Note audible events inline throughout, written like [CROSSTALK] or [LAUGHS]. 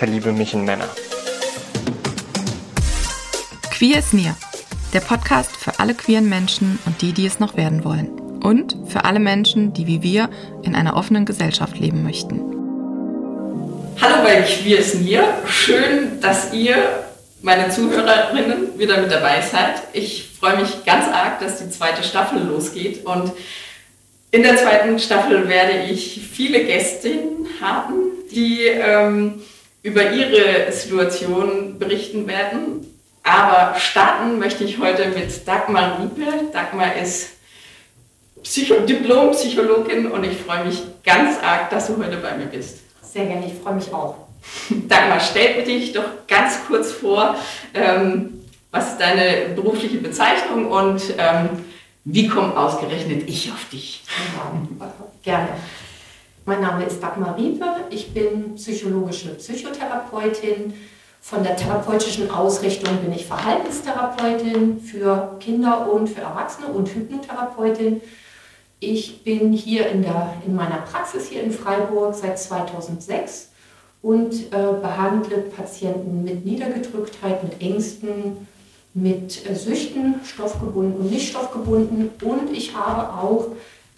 verliebe mich in Männer. Queer is Near, der Podcast für alle queeren Menschen und die, die es noch werden wollen. Und für alle Menschen, die wie wir in einer offenen Gesellschaft leben möchten. Hallo bei Queer is Near. Schön, dass ihr, meine Zuhörerinnen, wieder mit dabei seid. Ich freue mich ganz arg, dass die zweite Staffel losgeht und in der zweiten Staffel werde ich viele Gästinnen haben, die ähm, über ihre Situation berichten werden. Aber starten möchte ich heute mit Dagmar Riepe. Dagmar ist Psycho Diplompsychologin und ich freue mich ganz arg, dass du heute bei mir bist. Sehr gerne, ich freue mich auch. Dagmar, stell dich doch ganz kurz vor, ähm, was ist deine berufliche Bezeichnung und ähm, wie kommt ausgerechnet ich auf dich? Ja, gerne. Mein Name ist Dagmar Riepe. Ich bin psychologische Psychotherapeutin. Von der therapeutischen Ausrichtung bin ich Verhaltenstherapeutin für Kinder und für Erwachsene und Hypnotherapeutin. Ich bin hier in, der, in meiner Praxis hier in Freiburg seit 2006 und äh, behandle Patienten mit Niedergedrücktheit, mit Ängsten, mit äh, Süchten, stoffgebunden und nicht stoffgebunden. Und ich habe auch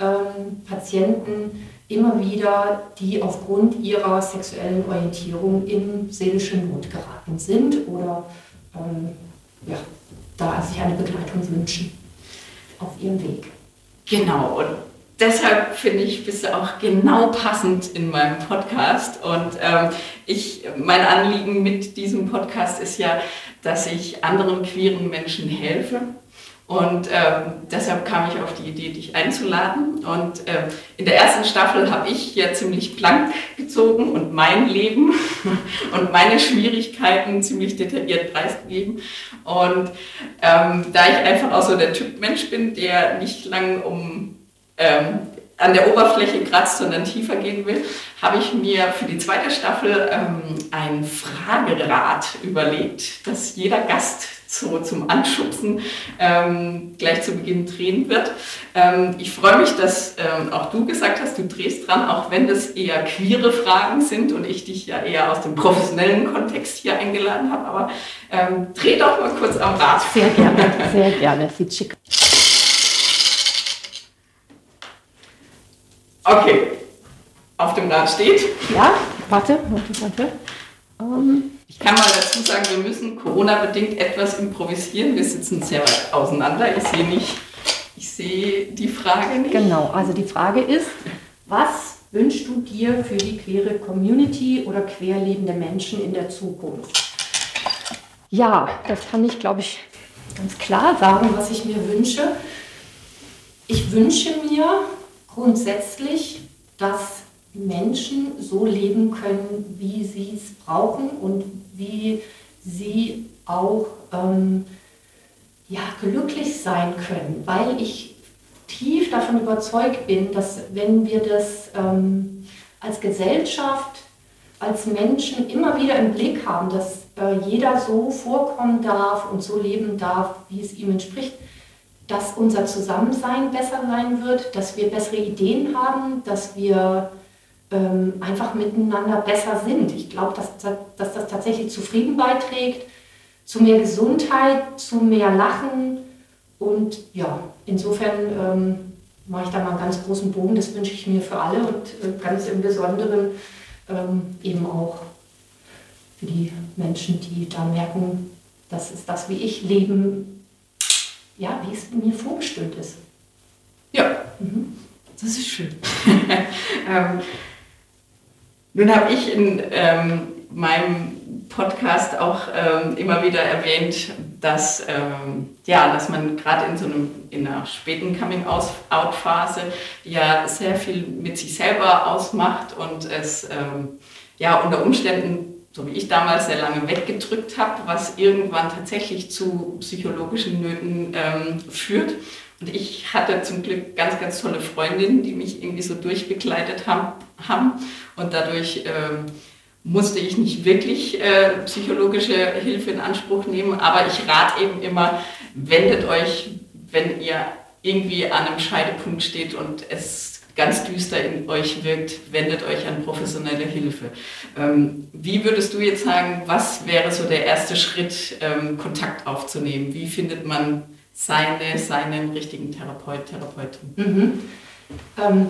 ähm, Patienten immer wieder, die aufgrund ihrer sexuellen Orientierung in seelische Not geraten sind oder ähm, ja, da sich eine Begleitung wünschen auf ihrem Weg. Genau, und deshalb finde ich, bist du auch genau passend in meinem Podcast. Und ähm, ich, mein Anliegen mit diesem Podcast ist ja, dass ich anderen queeren Menschen helfe. Und ähm, deshalb kam ich auf die Idee, dich einzuladen. Und ähm, in der ersten Staffel habe ich ja ziemlich blank gezogen und mein Leben [LAUGHS] und meine Schwierigkeiten ziemlich detailliert preisgegeben. Und ähm, da ich einfach auch so der Typ Mensch bin, der nicht lang um ähm, an der Oberfläche kratzt, sondern tiefer gehen will, habe ich mir für die zweite Staffel ähm, ein Fragerad überlegt, das jeder Gast so zum Anschubsen ähm, gleich zu Beginn drehen wird. Ähm, ich freue mich, dass ähm, auch du gesagt hast, du drehst dran, auch wenn das eher queere Fragen sind und ich dich ja eher aus dem professionellen Kontext hier eingeladen habe. Aber ähm, dreh doch mal kurz am Rad. Sehr gerne, sehr gerne. Sieht schick. Okay, auf dem Rad steht. Ja, warte, warte, warte. Um. Ich kann mal dazu sagen, wir müssen Corona-bedingt etwas improvisieren. Wir sitzen sehr weit auseinander. Ich sehe nicht, ich sehe die Frage nicht. Genau, also die Frage ist, was wünschst du dir für die queere Community oder querlebende Menschen in der Zukunft? Ja, das kann ich, glaube ich, ganz klar sagen, was ich mir wünsche. Ich wünsche mir grundsätzlich, dass Menschen so leben können, wie sie es brauchen und wie sie auch ähm, ja, glücklich sein können, weil ich tief davon überzeugt bin, dass wenn wir das ähm, als Gesellschaft, als Menschen immer wieder im Blick haben, dass äh, jeder so vorkommen darf und so leben darf, wie es ihm entspricht, dass unser Zusammensein besser sein wird, dass wir bessere Ideen haben, dass wir ähm, einfach miteinander besser sind. Ich glaube, dass, dass das tatsächlich zu Frieden beiträgt, zu mehr Gesundheit, zu mehr Lachen. Und ja, insofern ähm, mache ich da mal einen ganz großen Bogen. Das wünsche ich mir für alle und äh, ganz im Besonderen ähm, eben auch für die Menschen, die da merken, das ist das, wie ich leben, ja, wie es mir vorgestimmt ist. Ja, mhm. das ist schön. [LAUGHS] ähm, nun habe ich in ähm, meinem Podcast auch ähm, immer wieder erwähnt, dass, ähm, ja, dass man gerade in so einem, in einer späten Coming-out-Phase ja sehr viel mit sich selber ausmacht und es ähm, ja unter Umständen so wie ich damals sehr lange weggedrückt habe, was irgendwann tatsächlich zu psychologischen Nöten ähm, führt. Und ich hatte zum Glück ganz, ganz tolle Freundinnen, die mich irgendwie so durchbegleitet haben. haben. Und dadurch ähm, musste ich nicht wirklich äh, psychologische Hilfe in Anspruch nehmen. Aber ich rate eben immer, wendet euch, wenn ihr irgendwie an einem Scheidepunkt steht und es ganz düster in euch wirkt, wendet euch an professionelle Hilfe. Ähm, wie würdest du jetzt sagen, was wäre so der erste Schritt, ähm, Kontakt aufzunehmen? Wie findet man seine, seinen richtigen Therapeut, Therapeutin? Mhm. Ähm,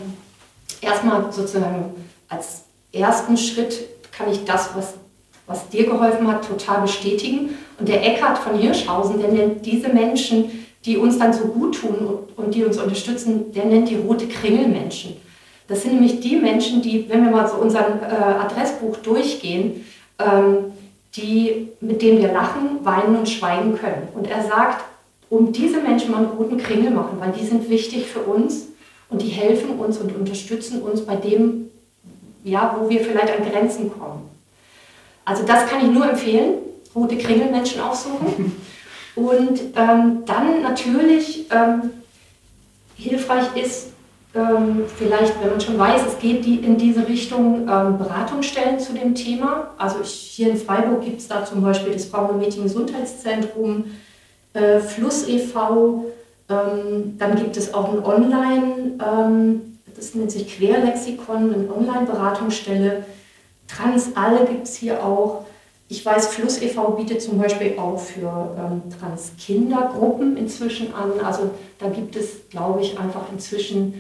erstmal sozusagen als ersten Schritt kann ich das, was, was dir geholfen hat, total bestätigen. Und der Eckhard von Hirschhausen, der nennt diese Menschen, die uns dann so gut tun und, und die uns unterstützen, der nennt die rote Kringelmenschen. Das sind nämlich die Menschen, die, wenn wir mal so unseren äh, Adressbuch durchgehen, ähm, die, mit denen wir lachen, weinen und schweigen können. Und er sagt, um diese Menschen mal einen roten Kringel machen, weil die sind wichtig für uns und die helfen uns und unterstützen uns bei dem, ja, wo wir vielleicht an Grenzen kommen. Also das kann ich nur empfehlen, rote Kringelmenschen aufsuchen. [LAUGHS] Und ähm, dann natürlich ähm, hilfreich ist, ähm, vielleicht, wenn man schon weiß, es geht die, in diese Richtung ähm, Beratungsstellen zu dem Thema. Also ich, hier in Freiburg gibt es da zum Beispiel das Frauen- und Mädchen-Gesundheitszentrum, äh, Fluss e.V., ähm, dann gibt es auch ein Online, ähm, das nennt sich Querlexikon, eine Online-Beratungsstelle. Transalle gibt es hier auch. Ich weiß, Fluss e.V. bietet zum Beispiel auch für ähm, Transkindergruppen inzwischen an. Also da gibt es, glaube ich, einfach inzwischen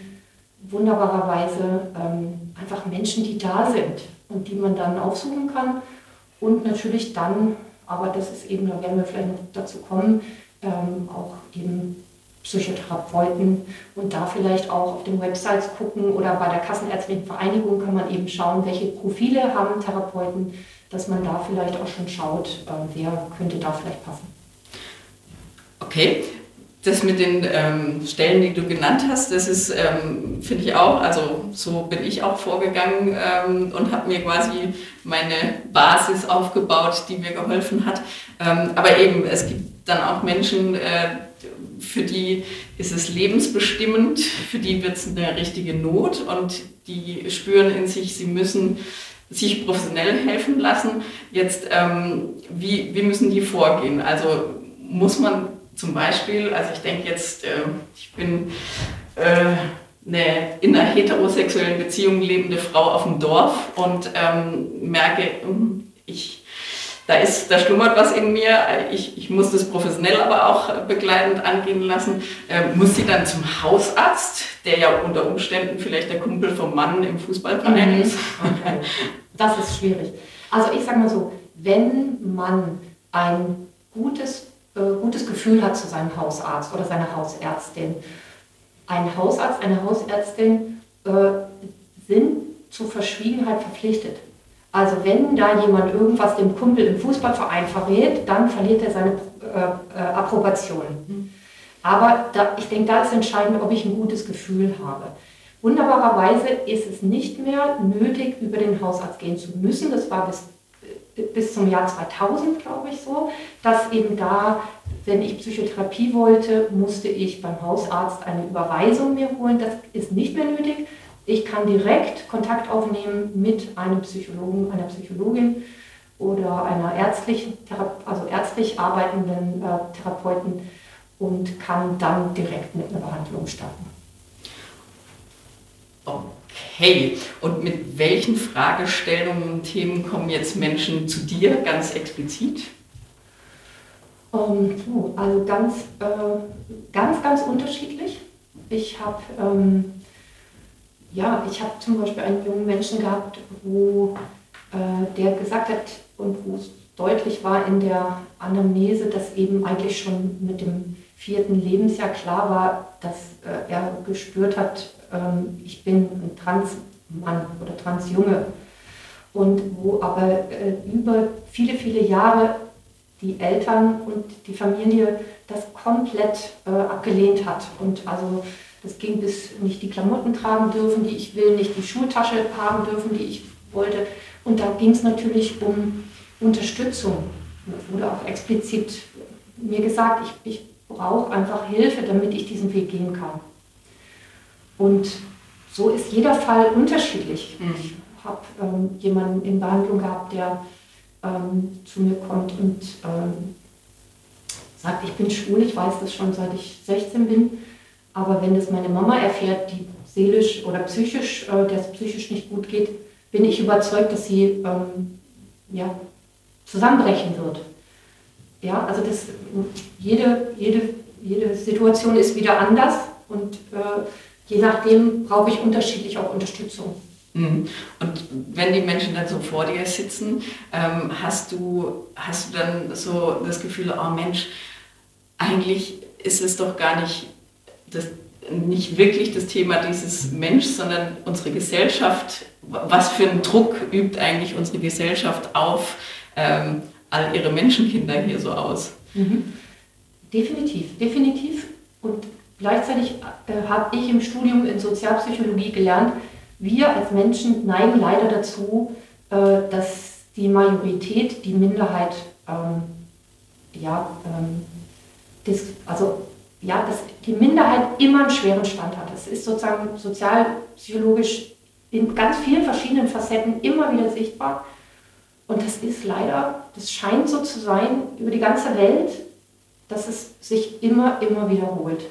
wunderbarerweise ähm, einfach Menschen, die da sind und die man dann aufsuchen kann. Und natürlich dann, aber das ist eben, da werden wir vielleicht noch dazu kommen, ähm, auch eben Psychotherapeuten und da vielleicht auch auf den Websites gucken oder bei der Kassenärztlichen Vereinigung kann man eben schauen, welche Profile haben Therapeuten dass man da vielleicht auch schon schaut, äh, wer könnte da vielleicht passen. Okay, das mit den ähm, Stellen, die du genannt hast, das ist, ähm, finde ich auch, also so bin ich auch vorgegangen ähm, und habe mir quasi meine Basis aufgebaut, die mir geholfen hat. Ähm, aber eben, es gibt dann auch Menschen, äh, für die ist es lebensbestimmend, für die wird es eine richtige Not und die spüren in sich, sie müssen sich professionell helfen lassen. Jetzt, ähm, wie, wie müssen die vorgehen? Also muss man zum Beispiel, also ich denke jetzt, äh, ich bin äh, eine in einer heterosexuellen Beziehung lebende Frau auf dem Dorf und ähm, merke, hm, ich da, ist, da schlummert was in mir, ich, ich muss das professionell aber auch begleitend angehen lassen. Ähm, muss sie dann zum Hausarzt, der ja unter Umständen vielleicht der Kumpel vom Mann im Fußballverein mhm. ist? Okay. Das ist schwierig. Also ich sage mal so, wenn man ein gutes, äh, gutes Gefühl hat zu seinem Hausarzt oder seiner Hausärztin, ein Hausarzt, eine Hausärztin äh, sind zur Verschwiegenheit verpflichtet. Also wenn da jemand irgendwas dem Kumpel im Fußballverein verrät, dann verliert er seine äh, äh, Approbation. Mhm. Aber da, ich denke, da ist entscheidend, ob ich ein gutes Gefühl habe. Wunderbarerweise ist es nicht mehr nötig, über den Hausarzt gehen zu müssen. Das war bis, bis zum Jahr 2000, glaube ich, so, dass eben da, wenn ich Psychotherapie wollte, musste ich beim Hausarzt eine Überweisung mir holen. Das ist nicht mehr nötig. Ich kann direkt Kontakt aufnehmen mit einem Psychologen, einer Psychologin oder einer ärztlichen, also ärztlich arbeitenden äh, Therapeuten und kann dann direkt mit einer Behandlung starten. Okay, und mit welchen Fragestellungen und Themen kommen jetzt Menschen zu dir ganz explizit? Ähm, also ganz, äh, ganz, ganz unterschiedlich. Ich habe ähm, ja, ich zum Beispiel einen jungen Menschen gehabt, wo äh, der gesagt hat und wo es deutlich war in der Anamnese, dass eben eigentlich schon mit dem vierten Lebensjahr klar war, dass äh, er gespürt hat, ähm, ich bin ein Transmann oder Transjunge. Und wo aber äh, über viele, viele Jahre die Eltern und die Familie das komplett äh, abgelehnt hat. Und also das ging bis nicht die Klamotten tragen dürfen, die ich will, nicht die Schultasche haben dürfen, die ich wollte. Und da ging es natürlich um Unterstützung. Es wurde auch explizit mir gesagt, ich, ich brauche einfach Hilfe, damit ich diesen Weg gehen kann. Und so ist jeder Fall unterschiedlich. Mhm. Ich habe ähm, jemanden in Behandlung gehabt, der ähm, zu mir kommt und ähm, sagt, ich bin schwul, ich weiß das schon seit ich 16 bin, aber wenn das meine Mama erfährt, die seelisch oder psychisch, äh, der es psychisch nicht gut geht, bin ich überzeugt, dass sie ähm, ja, zusammenbrechen wird. Ja, also das, jede, jede, jede Situation ist wieder anders und äh, je nachdem brauche ich unterschiedlich auch Unterstützung. Mhm. Und wenn die Menschen dann so vor dir sitzen, ähm, hast, du, hast du dann so das Gefühl, oh Mensch, eigentlich ist es doch gar nicht, das, nicht wirklich das Thema dieses Mensch, sondern unsere Gesellschaft. Was für einen Druck übt eigentlich unsere Gesellschaft auf ähm, all ihre Menschenkinder hier so aus? Mhm. Definitiv, definitiv. Und gleichzeitig äh, habe ich im Studium in Sozialpsychologie gelernt, wir als Menschen neigen leider dazu, äh, dass die Majorität die Minderheit, ähm, ja, ähm, das, also ja, dass die Minderheit immer einen schweren Stand hat. Das ist sozusagen sozialpsychologisch in ganz vielen verschiedenen Facetten immer wieder sichtbar. Und das ist leider, das scheint so zu sein über die ganze Welt, dass es sich immer, immer wiederholt.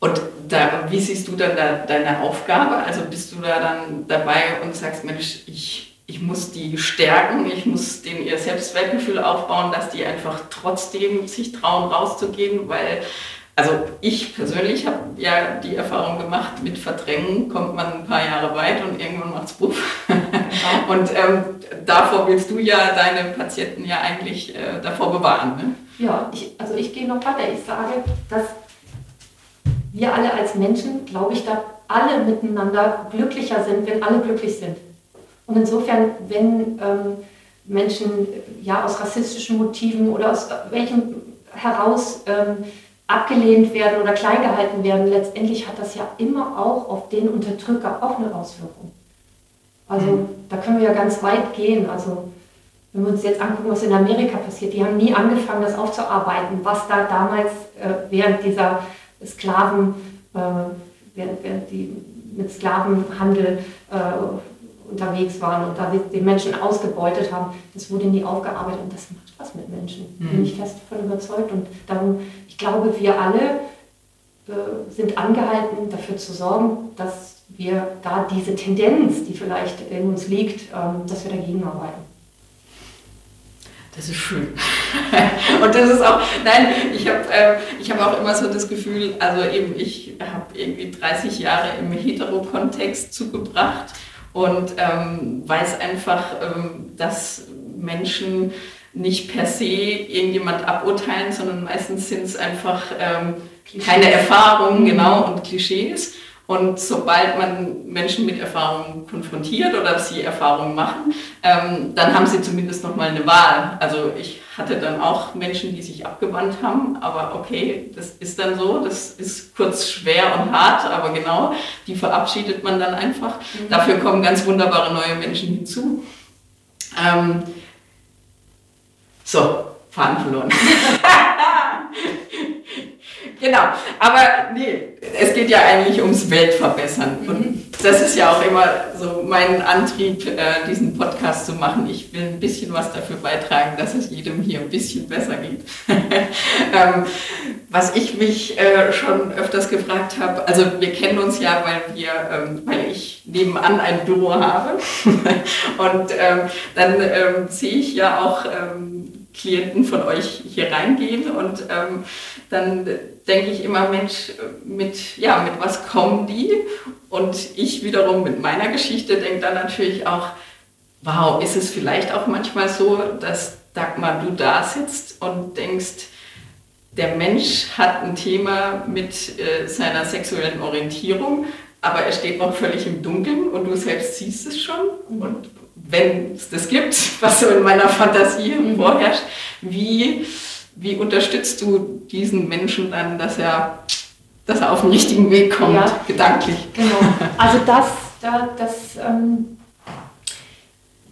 Und da, wie siehst du dann da, deine Aufgabe? Also bist du da dann dabei und sagst, Mensch, ich, ich muss die stärken, ich muss denen ihr Selbstwertgefühl aufbauen, dass die einfach trotzdem sich trauen, rauszugehen, weil also ich persönlich habe ja die Erfahrung gemacht, mit Verdrängen kommt man ein paar Jahre weit und irgendwann macht es buff. und ähm, davor willst du ja deine Patienten ja eigentlich äh, davor bewahren. Ne? Ja, ich, also ich gehe noch weiter. Ich sage, dass wir alle als Menschen, glaube ich, da alle miteinander glücklicher sind, wenn alle glücklich sind. Und insofern, wenn ähm, Menschen ja aus rassistischen Motiven oder aus welchen heraus ähm, abgelehnt werden oder klein gehalten werden, letztendlich hat das ja immer auch auf den Unterdrücker auch eine Auswirkung. Also mhm. da können wir ja ganz weit gehen. Also wenn wir uns jetzt angucken, was in Amerika passiert, die haben nie angefangen, das aufzuarbeiten, was da damals äh, während dieser Sklaven, äh, die mit Sklavenhandel äh, unterwegs waren und da die Menschen ausgebeutet haben, das wurde nie aufgearbeitet und das macht was mit Menschen. Mhm. Bin ich fest davon überzeugt. Und darum, ich glaube, wir alle äh, sind angehalten, dafür zu sorgen, dass wir da diese Tendenz, die vielleicht in uns liegt, ähm, dass wir dagegen arbeiten. Das ist schön. [LAUGHS] und das ist auch, nein, ich habe äh, hab auch immer so das Gefühl, also eben ich habe irgendwie 30 Jahre im Hetero-Kontext zugebracht und ähm, weiß einfach, ähm, dass Menschen nicht per se irgendjemand aburteilen, sondern meistens sind es einfach ähm, keine Erfahrungen, genau, und Klischees. Und sobald man Menschen mit Erfahrungen konfrontiert oder sie Erfahrungen machen, ähm, dann haben sie zumindest noch mal eine Wahl. Also ich hatte dann auch Menschen, die sich abgewandt haben, aber okay, das ist dann so, das ist kurz schwer und hart, aber genau, die verabschiedet man dann einfach. Mhm. Dafür kommen ganz wunderbare neue Menschen hinzu. Ähm, so, Faden verloren. [LAUGHS] Genau, aber nee, es geht ja eigentlich ums Weltverbessern. Und mhm. das ist ja auch immer so mein Antrieb, äh, diesen Podcast zu machen. Ich will ein bisschen was dafür beitragen, dass es jedem hier ein bisschen besser geht. [LAUGHS] ähm, was ich mich äh, schon öfters gefragt habe, also wir kennen uns ja, weil wir, ähm, weil ich nebenan ein Büro habe. [LAUGHS] Und ähm, dann sehe ich ja auch Klienten von euch hier reingehen und ähm, dann denke ich immer, Mensch, mit, ja, mit was kommen die? Und ich wiederum mit meiner Geschichte denke dann natürlich auch, wow, ist es vielleicht auch manchmal so, dass Dagmar, du da sitzt und denkst, der Mensch hat ein Thema mit äh, seiner sexuellen Orientierung, aber er steht noch völlig im Dunkeln und du selbst siehst es schon. Und wenn es das gibt, [LAUGHS] was so in meiner Fantasie mhm. vorherrscht, wie wie unterstützt du diesen Menschen dann, dass er, dass er auf den richtigen Weg kommt, ja, gedanklich? Genau. [LAUGHS] Also das, da, das ähm,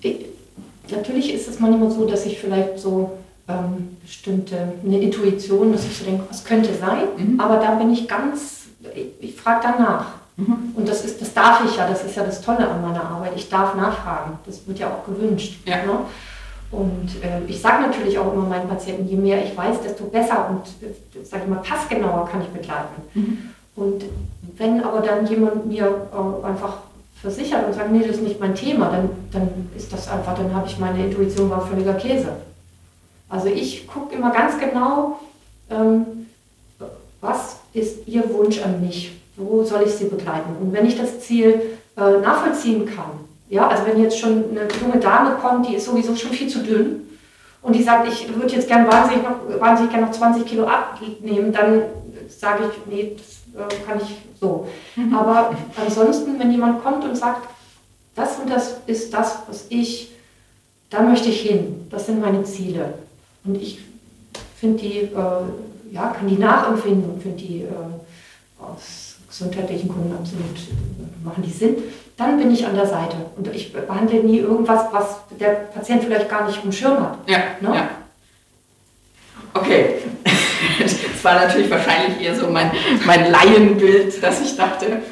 ich, natürlich ist es manchmal so, dass ich vielleicht so ähm, bestimmte, eine Intuition, dass ich so denke, was könnte sein, mhm. aber da bin ich ganz, ich, ich frage danach. Mhm. Und das, ist, das darf ich ja, das ist ja das Tolle an meiner Arbeit. Ich darf nachfragen. Das wird ja auch gewünscht. Ja. Ne? Und äh, ich sage natürlich auch immer meinen Patienten, je mehr ich weiß, desto besser und, äh, sage ich mal, passgenauer kann ich begleiten. Mhm. Und wenn aber dann jemand mir äh, einfach versichert und sagt, nee, das ist nicht mein Thema, dann, dann ist das einfach, dann habe ich meine Intuition war völliger Käse. Also ich gucke immer ganz genau, ähm, was ist Ihr Wunsch an mich? Wo soll ich Sie begleiten? Und wenn ich das Ziel äh, nachvollziehen kann, ja, also wenn jetzt schon eine junge Dame kommt, die ist sowieso schon viel zu dünn und die sagt, ich würde jetzt gerne wahnsinnig, noch, wahnsinnig gerne noch 20 Kilo abnehmen, dann sage ich, nee, das äh, kann ich so. Mhm. Aber ansonsten, wenn jemand kommt und sagt, das und das ist das, was ich, da möchte ich hin, das sind meine Ziele. Und ich finde die, äh, ja, kann die nachempfinden und finde die äh, aus gesundheitlichen Gründen absolut, machen die Sinn, dann bin ich an der Seite. Und ich behandle nie irgendwas, was der Patient vielleicht gar nicht im Schirm hat. Ja, ne? ja. Okay. Das war natürlich wahrscheinlich eher so mein, mein Laienbild, dass ich dachte,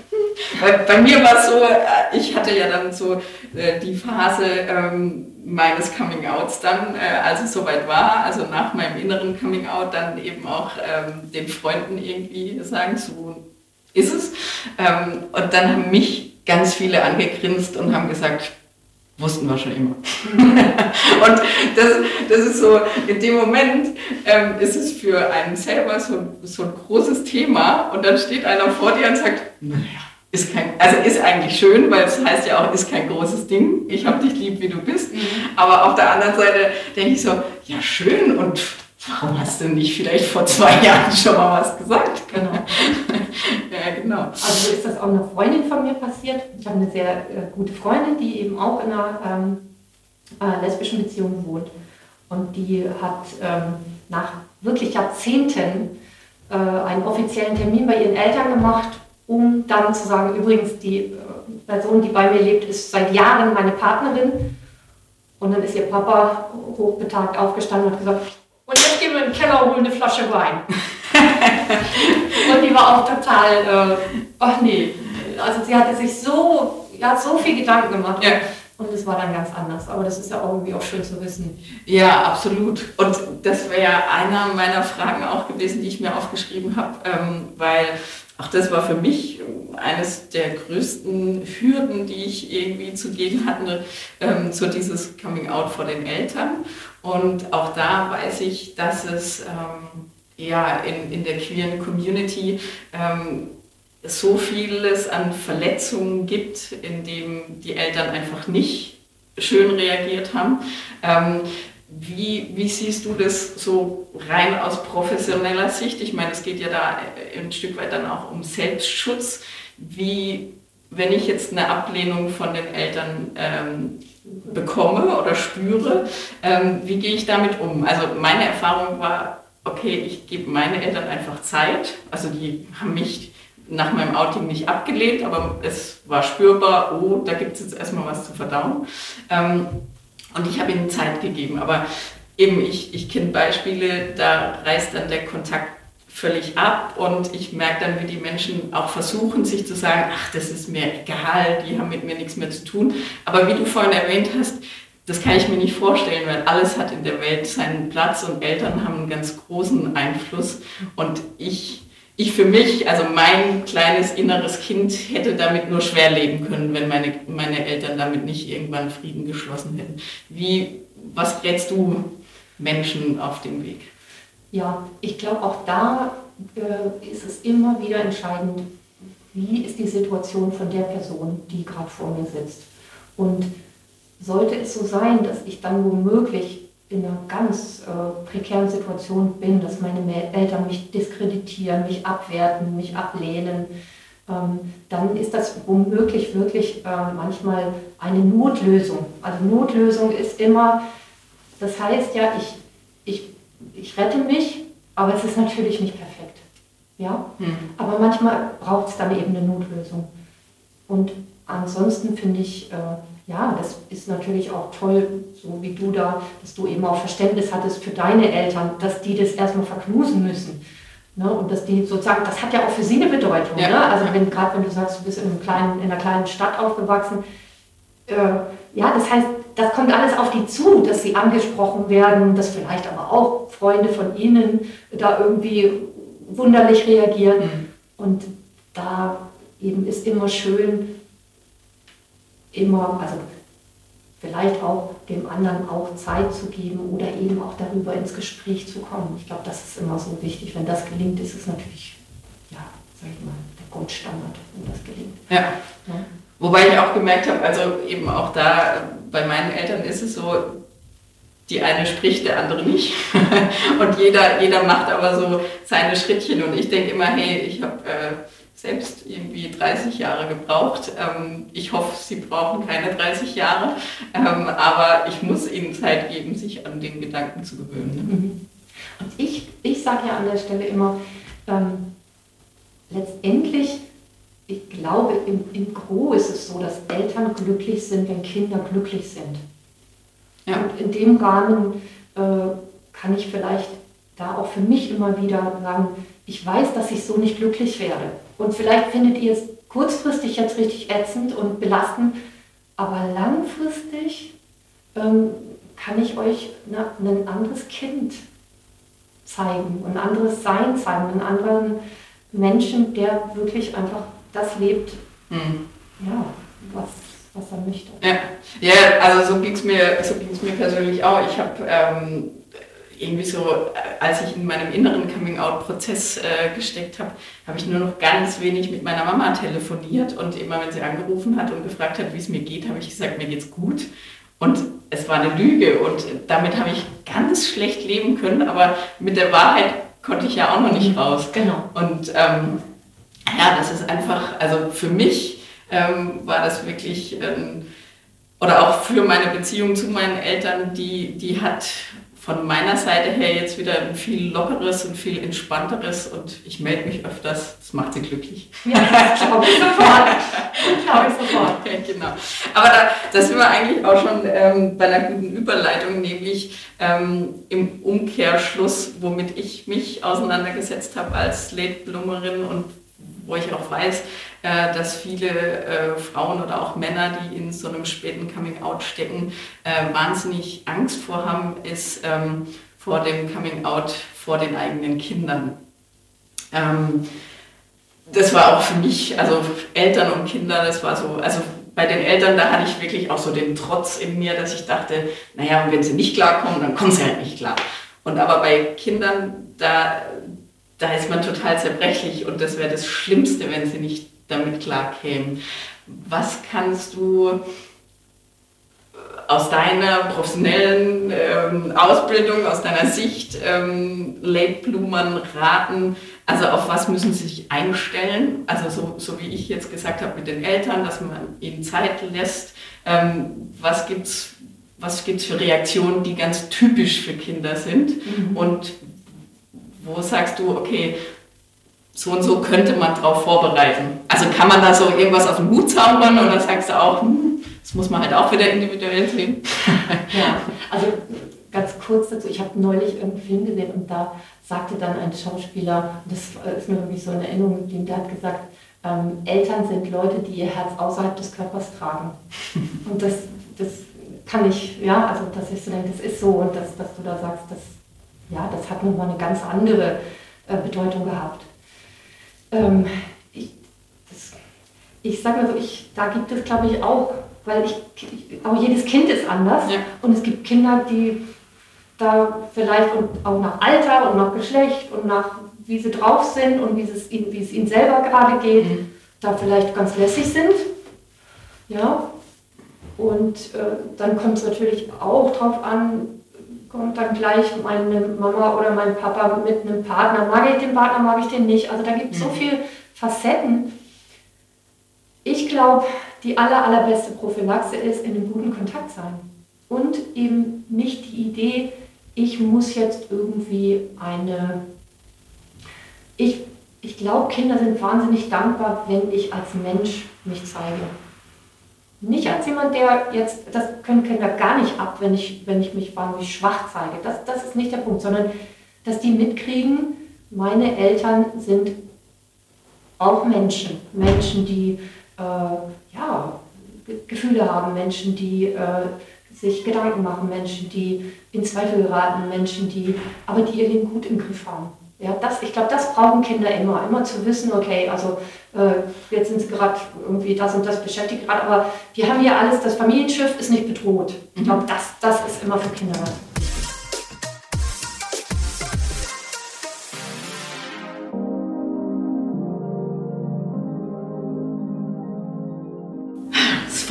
bei, bei mir war es so, äh, ich hatte ja dann so äh, die Phase ähm, meines Coming-outs dann, äh, als es soweit war, also nach meinem inneren Coming-out, dann eben auch ähm, den Freunden irgendwie sagen, so ist es. Ähm, und dann haben mich ganz viele angegrinst und haben gesagt, wussten wir schon immer. [LAUGHS] und das, das ist so, in dem Moment ähm, ist es für einen selber so, so ein großes Thema und dann steht einer vor dir und sagt, naja, ist kein, also ist eigentlich schön, weil es heißt ja auch, ist kein großes Ding. Ich habe dich lieb, wie du bist. Mhm. Aber auf der anderen Seite denke ich so, ja schön und warum hast du nicht vielleicht vor zwei Jahren schon mal was gesagt? Genau. Ja, genau. Also ist das auch eine Freundin von mir passiert. Ich habe eine sehr äh, gute Freundin, die eben auch in einer ähm, äh, lesbischen Beziehung wohnt. Und die hat ähm, nach wirklich Jahrzehnten äh, einen offiziellen Termin bei ihren Eltern gemacht um dann zu sagen, übrigens, die äh, Person, die bei mir lebt, ist seit Jahren meine Partnerin. Und dann ist ihr Papa hochbetagt aufgestanden und hat gesagt, und jetzt gehen wir in den Keller und holen eine Flasche Wein. [LAUGHS] und die war auch total, äh, ach nee, also sie hatte sich so, ja, so viel Gedanken gemacht. Ja. Und es war dann ganz anders. Aber das ist ja auch irgendwie auch schön zu wissen. Ja, absolut. Und das wäre ja einer meiner Fragen auch gewesen, die ich mir aufgeschrieben habe, ähm, weil auch das war für mich eines der größten Hürden, die ich irgendwie zu gehen hatte, ähm, so dieses Coming Out vor den Eltern. Und auch da weiß ich, dass es ähm, ja in, in der queeren Community ähm, so vieles an Verletzungen gibt, in dem die Eltern einfach nicht schön reagiert haben. Ähm, wie, wie siehst du das so rein aus professioneller Sicht? Ich meine, es geht ja da ein Stück weit dann auch um Selbstschutz. Wie, wenn ich jetzt eine Ablehnung von den Eltern ähm, bekomme oder spüre, ähm, wie gehe ich damit um? Also meine Erfahrung war, okay, ich gebe meinen Eltern einfach Zeit. Also die haben mich nach meinem Outing nicht abgelehnt, aber es war spürbar, oh, da gibt es jetzt erstmal was zu verdauen. Ähm, und ich habe ihnen Zeit gegeben. Aber eben, ich, ich kenne Beispiele, da reißt dann der Kontakt völlig ab und ich merke dann, wie die Menschen auch versuchen, sich zu sagen, ach, das ist mir egal, die haben mit mir nichts mehr zu tun. Aber wie du vorhin erwähnt hast, das kann ich mir nicht vorstellen, weil alles hat in der Welt seinen Platz und Eltern haben einen ganz großen Einfluss. Und ich ich für mich, also mein kleines inneres Kind, hätte damit nur schwer leben können, wenn meine, meine Eltern damit nicht irgendwann Frieden geschlossen hätten. Wie, was rätst du Menschen auf dem Weg? Ja, ich glaube auch da äh, ist es immer wieder entscheidend, wie ist die Situation von der Person, die gerade vor mir sitzt. Und sollte es so sein, dass ich dann womöglich in einer ganz äh, prekären Situation bin, dass meine Eltern mich diskreditieren, mich abwerten, mich ablehnen, ähm, dann ist das womöglich wirklich äh, manchmal eine Notlösung. Also Notlösung ist immer, das heißt ja, ich, ich, ich rette mich, aber es ist natürlich nicht perfekt. Ja? Hm. Aber manchmal braucht es dann eben eine Notlösung. Und ansonsten finde ich, äh, ja, das ist natürlich auch toll, so wie du da, dass du eben auch Verständnis hattest für deine Eltern, dass die das erstmal verknusen müssen. Ne? Und dass die sozusagen, das hat ja auch für sie eine Bedeutung. Ja. Ne? Also wenn gerade wenn du sagst, du bist in, einem kleinen, in einer kleinen Stadt aufgewachsen, äh, ja, das heißt, das kommt alles auf die zu, dass sie angesprochen werden, dass vielleicht aber auch Freunde von ihnen da irgendwie wunderlich reagieren. Mhm. Und da eben ist immer schön, immer, also vielleicht auch dem anderen auch Zeit zu geben oder eben auch darüber ins Gespräch zu kommen. Ich glaube, das ist immer so wichtig. Wenn das gelingt, ist es natürlich, ja, sag ich mal, der Goldstandard, wenn das gelingt. Ja. ja. Wobei ich auch gemerkt habe, also eben auch da bei meinen Eltern ist es so, die eine spricht, der andere nicht. [LAUGHS] und jeder, jeder macht aber so seine Schrittchen. Und ich denke immer, hey, ich habe äh, selbst irgendwie 30 Jahre gebraucht. Ähm, ich hoffe, sie brauchen keine 30 Jahre, ähm, aber ich muss ihnen Zeit geben, sich an den Gedanken zu gewöhnen. [LAUGHS] Und ich, ich sage ja an der Stelle immer, ähm, letztendlich, ich glaube, im, im Gro ist es so, dass Eltern glücklich sind, wenn Kinder glücklich sind. Ja. Und in dem Rahmen äh, kann ich vielleicht da auch für mich immer wieder sagen, ich weiß, dass ich so nicht glücklich werde. Und vielleicht findet ihr es kurzfristig jetzt richtig ätzend und belastend, aber langfristig ähm, kann ich euch na, ein anderes Kind zeigen, ein anderes Sein zeigen, einen anderen Menschen, der wirklich einfach das lebt, mhm. ja, was, was er möchte. Ja, ja also so ging es mir, so mir persönlich auch. Ich habe ähm, irgendwie so, als ich in meinem inneren Coming-out-Prozess äh, gesteckt habe, habe ich nur noch ganz wenig mit meiner Mama telefoniert und immer, wenn sie angerufen hat und gefragt hat, wie es mir geht, habe ich gesagt, mir geht's gut. Und es war eine Lüge und damit habe ich ganz schlecht leben können, aber mit der Wahrheit konnte ich ja auch noch nicht mhm. raus. Genau. Und ähm, ja, das ist einfach, also für mich ähm, war das wirklich, ähm, oder auch für meine Beziehung zu meinen Eltern, die, die hat von meiner Seite her jetzt wieder ein viel lockeres und viel entspannteres und ich melde mich öfters. Das macht sie glücklich. Ja, das glaube ich sofort. glaube ich sofort. [LAUGHS] Ja, genau. Aber da, da sind wir eigentlich auch schon ähm, bei einer guten Überleitung, nämlich ähm, im Umkehrschluss, womit ich mich auseinandergesetzt habe als Late Bloomerin und wo ich auch weiß, dass viele äh, Frauen oder auch Männer, die in so einem späten Coming-out stecken, äh, wahnsinnig Angst vor haben, ist ähm, vor dem Coming-out vor den eigenen Kindern. Ähm, das war auch für mich, also Eltern und Kinder, das war so, also bei den Eltern, da hatte ich wirklich auch so den Trotz in mir, dass ich dachte, naja, wenn sie nicht klarkommen, dann kommen sie halt nicht klar. Und aber bei Kindern, da, da ist man total zerbrechlich und das wäre das Schlimmste, wenn sie nicht damit klarkämen. Was kannst du äh, aus deiner professionellen ähm, Ausbildung, aus deiner Sicht ähm, Late-Bloomern raten? Also auf was müssen sie sich einstellen? Also so, so wie ich jetzt gesagt habe mit den Eltern, dass man ihnen Zeit lässt. Ähm, was gibt es was gibt's für Reaktionen, die ganz typisch für Kinder sind? Mhm. Und wo sagst du, okay, so und so könnte man darauf vorbereiten. Also kann man da so irgendwas aus dem Hut zaubern oder sagst du auch, hm, das muss man halt auch wieder individuell sehen? [LAUGHS] ja, also ganz kurz dazu, ich habe neulich einen Film gesehen und da sagte dann ein Schauspieler, das ist mir wirklich so eine Erinnerung geblieben, der hat gesagt, ähm, Eltern sind Leute, die ihr Herz außerhalb des Körpers tragen. [LAUGHS] Und das, das kann ich, ja, also dass ich so denke, das ist so und dass, dass du da sagst, das, ja, das hat nun mal eine ganz andere äh, Bedeutung gehabt. Ähm, ich, ich sage mal so, ich, da gibt es glaube ich auch, weil ich, auch jedes Kind ist anders ja. und es gibt Kinder, die da vielleicht und auch nach Alter und nach Geschlecht und nach wie sie drauf sind und wie es, ihnen, wie es ihnen selber gerade geht, mhm. da vielleicht ganz lässig sind. Ja. Und äh, dann kommt es natürlich auch darauf an, kommt dann gleich meine Mama oder mein Papa mit einem Partner. Mag ich den Partner, mag ich den nicht? Also da gibt es mhm. so viele Facetten. Ich glaube, die aller, allerbeste Prophylaxe ist, in einem guten Kontakt sein. Und eben nicht die Idee, ich muss jetzt irgendwie eine... Ich, ich glaube, Kinder sind wahnsinnig dankbar, wenn ich als Mensch mich zeige. Nicht als jemand, der jetzt, das können Kinder gar nicht ab, wenn ich, wenn ich mich wahnsinnig schwach zeige. Das, das ist nicht der Punkt, sondern dass die mitkriegen, meine Eltern sind auch Menschen. Menschen, die äh, ja, Gefühle haben, Menschen, die äh, sich Gedanken machen, Menschen, die in Zweifel geraten, Menschen, die aber die ihr Leben gut im Griff haben. Ja, das, ich glaube, das brauchen Kinder immer, immer zu wissen, okay, also äh, jetzt sind sie gerade irgendwie das und das beschäftigt gerade, aber wir haben hier alles, das Familienschiff ist nicht bedroht. Ich glaube, das, das ist immer für Kinder was.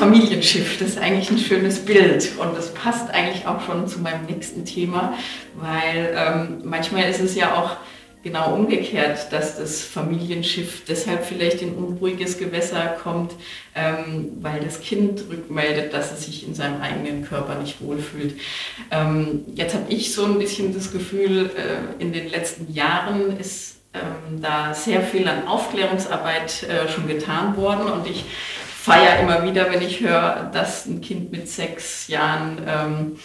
Familienschiff, das ist eigentlich ein schönes Bild und das passt eigentlich auch schon zu meinem nächsten Thema, weil ähm, manchmal ist es ja auch genau umgekehrt, dass das Familienschiff deshalb vielleicht in unruhiges Gewässer kommt, ähm, weil das Kind rückmeldet, dass es sich in seinem eigenen Körper nicht wohlfühlt. Ähm, jetzt habe ich so ein bisschen das Gefühl, äh, in den letzten Jahren ist ähm, da sehr viel an Aufklärungsarbeit äh, schon getan worden und ich feiere immer wieder, wenn ich höre, dass ein Kind mit sechs Jahren ähm,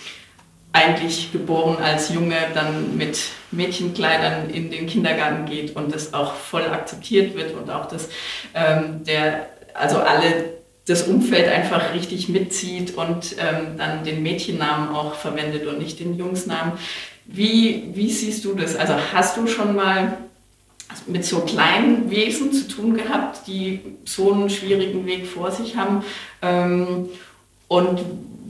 eigentlich geboren als Junge dann mit Mädchenkleidern in den Kindergarten geht und das auch voll akzeptiert wird und auch das ähm, der also alle das Umfeld einfach richtig mitzieht und ähm, dann den Mädchennamen auch verwendet und nicht den Jungsnamen. Wie, wie siehst du das? Also hast du schon mal mit so kleinen Wesen zu tun gehabt, die so einen schwierigen Weg vor sich haben. Ähm, und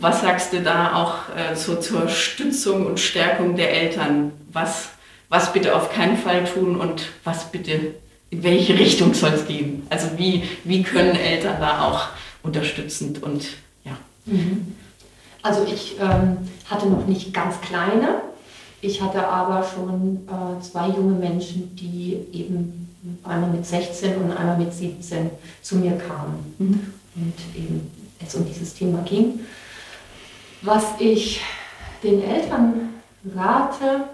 was sagst du da auch äh, so zur Stützung und Stärkung der Eltern? Was, was bitte auf keinen Fall tun und was bitte, in welche Richtung soll es gehen? Also wie, wie können Eltern da auch unterstützend und ja. Mhm. Also ich ähm, hatte noch nicht ganz kleine, ich hatte aber schon äh, zwei junge Menschen, die eben einmal mit 16 und einmal mit 17 zu mir kamen mhm. und eben es um dieses Thema ging. Was ich den Eltern rate,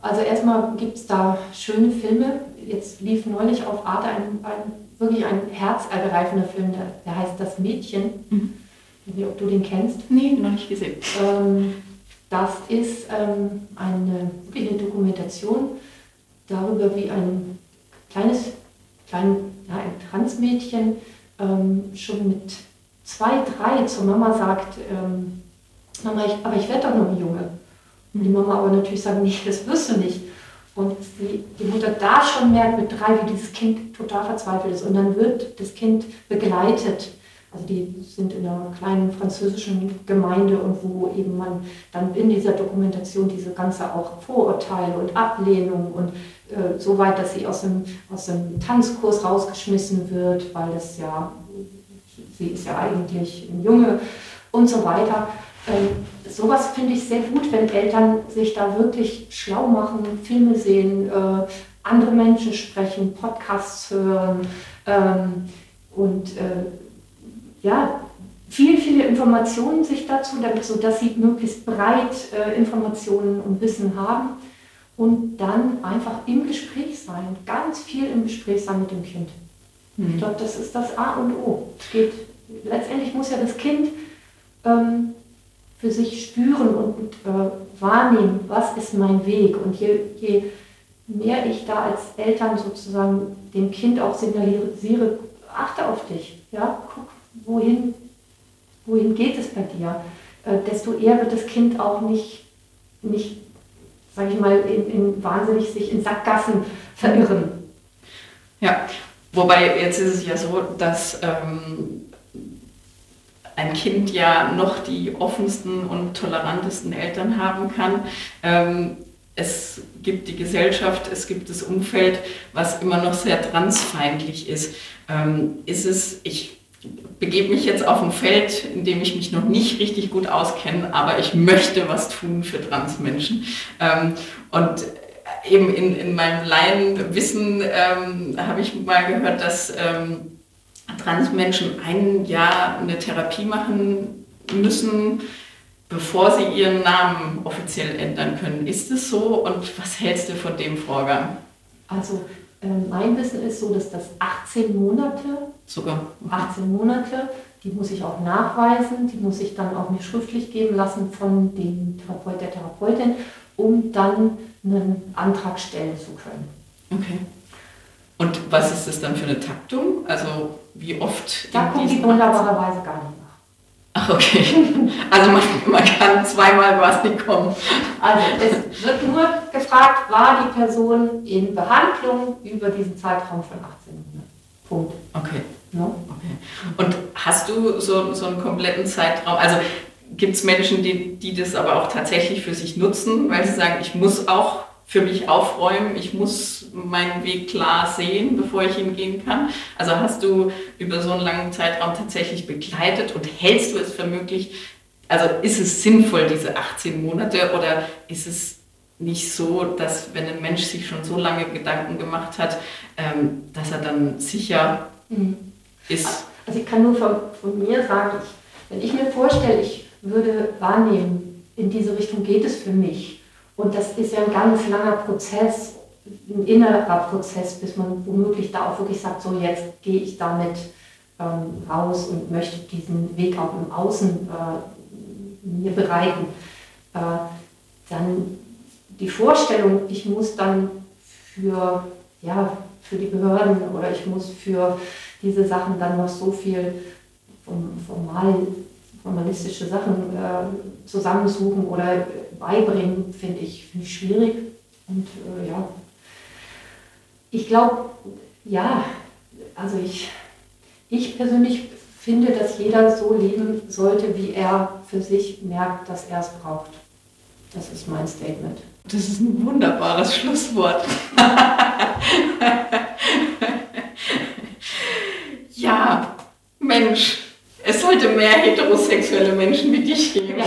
also erstmal gibt es da schöne Filme. Jetzt lief neulich auf Arte ein, ein wirklich ein herzergreifender Film, der, der heißt Das Mädchen. Mhm. Ich weiß nicht, ob du den kennst. Nee, noch nicht gesehen. Ähm, das ist ähm, eine, wirklich eine Dokumentation darüber, wie ein kleines, klein, ja, ein Transmädchen ähm, schon mit zwei, drei zur Mama sagt, ähm, Mama, ich, aber ich werde doch noch ein Junge. Und die Mama aber natürlich sagt, nee, das wirst du nicht. Und die, die Mutter da schon merkt mit drei, wie dieses Kind total verzweifelt ist. Und dann wird das Kind begleitet also die sind in einer kleinen französischen Gemeinde und wo eben man dann in dieser Dokumentation diese ganze auch Vorurteile und Ablehnung und äh, so weit, dass sie aus dem, aus dem Tanzkurs rausgeschmissen wird, weil das ja, sie ist ja eigentlich ein Junge und so weiter. Ähm, sowas finde ich sehr gut, wenn Eltern sich da wirklich schlau machen, Filme sehen, äh, andere Menschen sprechen, Podcasts hören ähm, und äh, ja, viele, viele Informationen sich dazu, damit, so dass sie möglichst breit äh, Informationen und Wissen haben und dann einfach im Gespräch sein, ganz viel im Gespräch sein mit dem Kind. Mhm. Ich glaube, das ist das A und O. Es geht, letztendlich muss ja das Kind ähm, für sich spüren und äh, wahrnehmen, was ist mein Weg. Und je, je mehr ich da als Eltern sozusagen dem Kind auch signalisiere, achte auf dich, ja, guck, wohin, wohin geht es bei dir, äh, desto eher wird das Kind auch nicht, nicht sage ich mal, in, in wahnsinnig sich in Sackgassen verirren. Ja, wobei jetzt ist es ja so, dass ähm, ein Kind ja noch die offensten und tolerantesten Eltern haben kann. Ähm, es gibt die Gesellschaft, es gibt das Umfeld, was immer noch sehr transfeindlich ist. Ähm, ist es, ich begebe mich jetzt auf ein Feld, in dem ich mich noch nicht richtig gut auskenne, aber ich möchte was tun für Transmenschen. Ähm, und eben in, in meinem Laienwissen ähm, habe ich mal gehört, dass ähm, Transmenschen ein Jahr eine Therapie machen müssen, bevor sie ihren Namen offiziell ändern können. Ist es so und was hältst du von dem Vorgang? Also ähm, mein Wissen ist so, dass das 18 Monate, sogar 18 Monate die muss ich auch nachweisen, die muss ich dann auch mir schriftlich geben lassen von dem Therapeut, der Therapeutin, um dann einen Antrag stellen zu können. Okay. Und was ist das dann für eine Taktung? Also wie oft? Da guckt die wunderbarerweise gar nicht nach. Ach, okay. Also man, man kann zweimal quasi kommen. Also es wird nur gefragt, war die Person in Behandlung über diesen Zeitraum von 18 Monaten. Punkt. Okay. No? okay. Und hast du so, so einen kompletten Zeitraum? Also gibt es Menschen, die, die das aber auch tatsächlich für sich nutzen, weil sie sagen, ich muss auch für mich aufräumen, ich muss meinen Weg klar sehen, bevor ich ihn gehen kann. Also hast du über so einen langen Zeitraum tatsächlich begleitet und hältst du es für möglich, also ist es sinnvoll, diese 18 Monate, oder ist es nicht so, dass wenn ein Mensch sich schon so lange Gedanken gemacht hat, ähm, dass er dann sicher mhm. ist? Also ich kann nur von, von mir sagen, ich, wenn ich mir vorstelle, ich würde wahrnehmen, in diese Richtung geht es für mich, und das ist ja ein ganz langer Prozess, ein innerer Prozess, bis man womöglich da auch wirklich sagt, so jetzt gehe ich damit ähm, raus und möchte diesen Weg auch im Außen äh, mir bereiten. Äh, dann die Vorstellung, ich muss dann für, ja, für die Behörden oder ich muss für diese Sachen dann noch so viel formal formalistische Sachen äh, zusammensuchen oder beibringen, finde ich, find ich schwierig. Und äh, ja, ich glaube, ja, also ich, ich persönlich finde, dass jeder so leben sollte, wie er für sich merkt, dass er es braucht. Das ist mein Statement. Das ist ein wunderbares Schlusswort. [LAUGHS] ja, Mensch, es sollte mehr heterosexuelle Menschen wie dich geben.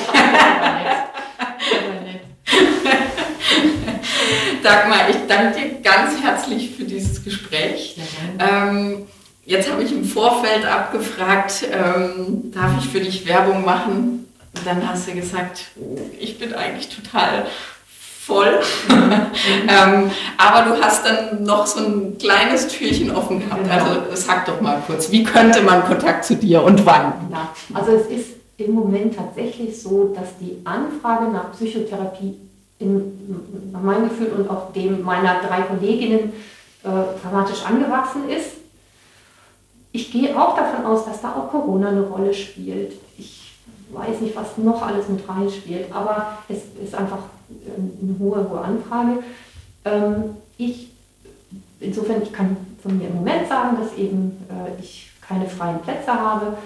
Dagmar, ich danke dir ganz herzlich für dieses Gespräch. Ähm, jetzt habe ich im Vorfeld abgefragt, ähm, darf ich für dich Werbung machen? dann hast du gesagt, oh, ich bin eigentlich total voll. [LAUGHS] ähm, aber du hast dann noch so ein kleines Türchen offen gehabt. Genau. Also sag doch mal kurz, wie könnte man Kontakt zu dir und wann? Ja, also es ist im Moment tatsächlich so, dass die Anfrage nach Psychotherapie in, nach meinem Gefühl und auch dem meiner drei Kolleginnen äh, dramatisch angewachsen ist. Ich gehe auch davon aus, dass da auch Corona eine Rolle spielt. Ich weiß nicht, was noch alles mit rein spielt, aber es ist einfach eine hohe, hohe Anfrage. Ähm, ich, insofern, ich kann von mir im Moment sagen, dass eben äh, ich keine freien Plätze habe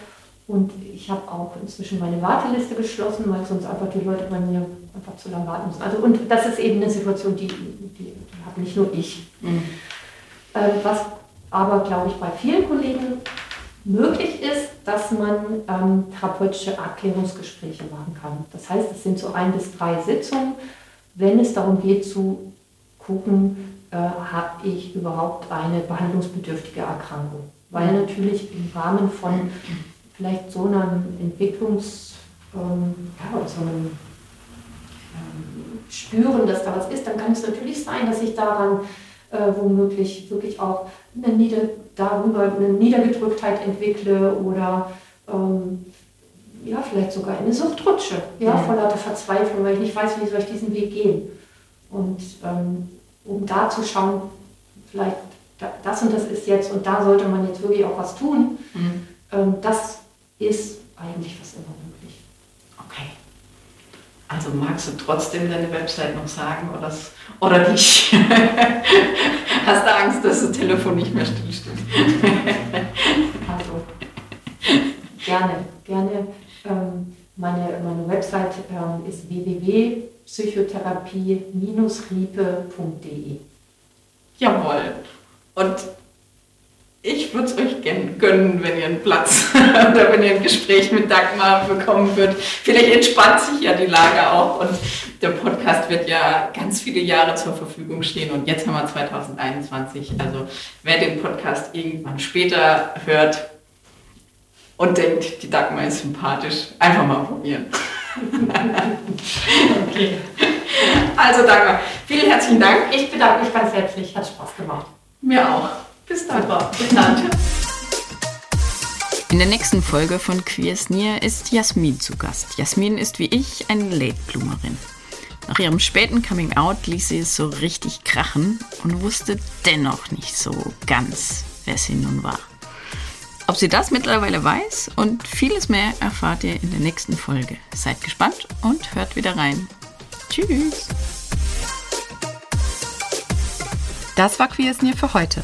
und ich habe auch inzwischen meine Warteliste geschlossen, weil sonst einfach die Leute bei mir einfach zu lange warten müssen. Also, und das ist eben eine Situation, die, die, habe nicht nur ich. Mhm. Äh, was aber, glaube ich, bei vielen Kollegen möglich ist, dass man ähm, therapeutische Erklärungsgespräche machen kann. Das heißt, es sind so ein bis drei Sitzungen, wenn es darum geht zu gucken, äh, habe ich überhaupt eine behandlungsbedürftige Erkrankung. Weil natürlich im Rahmen von vielleicht so einem Entwicklungs- ähm, ja, so einem ähm, Spüren, dass da was ist, dann kann es natürlich sein, dass ich daran äh, womöglich wirklich auch eine Nieder darüber eine Niedergedrücktheit entwickle oder ähm, ja, vielleicht sogar in eine Sucht rutsche, ja, ja. vor lauter Verzweiflung, weil ich nicht weiß, wie soll ich diesen Weg gehen. Und ähm, um da zu schauen, vielleicht das und das ist jetzt und da sollte man jetzt wirklich auch was tun, mhm. ähm, das ist eigentlich fast immer möglich. Okay. Also magst du trotzdem deine Website noch sagen oder, oder nicht? [LAUGHS] Hast du Angst, dass das Telefon nicht mehr stillsteht? [LAUGHS] also, gerne, gerne. Ähm, meine, meine Website ähm, ist www.psychotherapie-riepe.de. Jawohl. Und ich würde es euch gönnen, wenn ihr einen Platz [LAUGHS] oder wenn ihr ein Gespräch mit Dagmar bekommen würdet. Vielleicht entspannt sich ja die Lage auch und der Podcast wird ja ganz viele Jahre zur Verfügung stehen und jetzt haben wir 2021. Also wer den Podcast irgendwann später hört und denkt, die Dagmar ist sympathisch, einfach mal probieren. [LAUGHS] okay. Also Dagmar, vielen herzlichen Dank. Ich bedanke mich ganz herzlich, hat Spaß gemacht. Mir auch. Bis dann. Super. Bis dann. In der nächsten Folge von Queers Near ist Jasmin zu Gast. Jasmin ist wie ich eine Late Bloomerin. Nach ihrem späten Coming Out ließ sie es so richtig krachen und wusste dennoch nicht so ganz, wer sie nun war. Ob sie das mittlerweile weiß und vieles mehr erfahrt ihr in der nächsten Folge. Seid gespannt und hört wieder rein. Tschüss! Das war Queers Near für heute.